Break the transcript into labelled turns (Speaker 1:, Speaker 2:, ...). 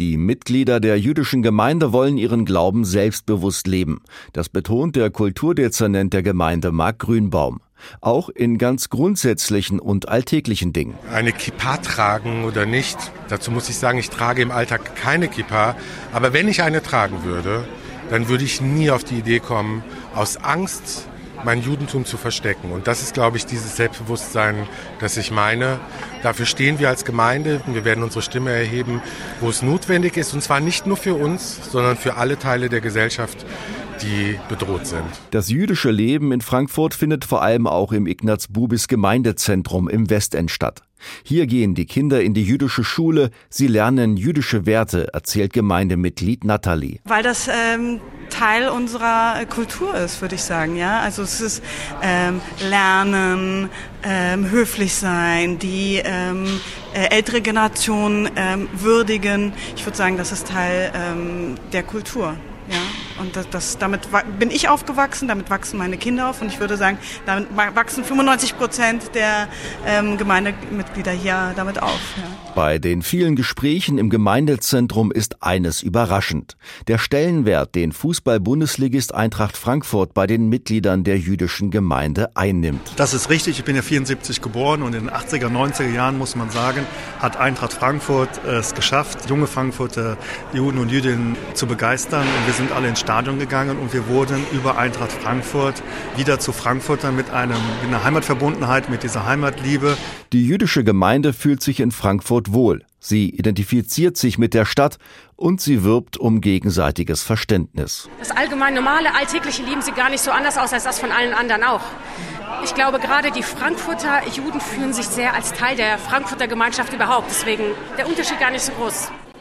Speaker 1: Die Mitglieder der jüdischen Gemeinde wollen ihren Glauben selbstbewusst leben. Das betont der Kulturdezernent der Gemeinde Marc Grünbaum. Auch in ganz grundsätzlichen und alltäglichen Dingen.
Speaker 2: Eine Kippa tragen oder nicht, dazu muss ich sagen, ich trage im Alltag keine Kippa. Aber wenn ich eine tragen würde, dann würde ich nie auf die Idee kommen, aus Angst mein Judentum zu verstecken. Und das ist, glaube ich, dieses Selbstbewusstsein, das ich meine. Dafür stehen wir als Gemeinde. Wir werden unsere Stimme erheben, wo es notwendig ist. Und zwar nicht nur für uns, sondern für alle Teile der Gesellschaft, die bedroht sind.
Speaker 1: Das jüdische Leben in Frankfurt findet vor allem auch im Ignaz-Bubis Gemeindezentrum im Westend statt. Hier gehen die Kinder in die jüdische Schule, sie lernen jüdische Werte, erzählt Gemeindemitglied Nathalie.
Speaker 3: Weil das ähm, Teil unserer Kultur ist, würde ich sagen. Ja, also es ist ähm, Lernen, ähm, höflich sein, die ähm, äh, ältere Generation ähm, würdigen. Ich würde sagen, das ist Teil ähm, der Kultur. Ja, und das, das, damit bin ich aufgewachsen, damit wachsen meine Kinder auf und ich würde sagen, damit wachsen 95 Prozent der ähm, Gemeindemitglieder hier damit auf. Ja.
Speaker 1: Bei den vielen Gesprächen im Gemeindezentrum ist eines überraschend. Der Stellenwert, den Fußball-Bundesligist Eintracht Frankfurt bei den Mitgliedern der jüdischen Gemeinde einnimmt.
Speaker 4: Das ist richtig. Ich bin ja 74 geboren und in den 80er, 90er Jahren, muss man sagen, hat Eintracht Frankfurt es geschafft, junge Frankfurter Juden und Jüdinnen zu begeistern. Und wir sind alle ins Stadion gegangen und wir wurden über Eintracht Frankfurt wieder zu Frankfurtern mit, einem, mit einer Heimatverbundenheit, mit dieser Heimatliebe.
Speaker 1: Die jüdische Gemeinde fühlt sich in Frankfurt wohl. Sie identifiziert sich mit der Stadt und sie wirbt um gegenseitiges Verständnis.
Speaker 5: Das allgemein normale, alltägliche Leben sieht gar nicht so anders aus als das von allen anderen auch. Ich glaube, gerade die Frankfurter Juden fühlen sich sehr als Teil der Frankfurter Gemeinschaft überhaupt. Deswegen der Unterschied gar nicht so groß.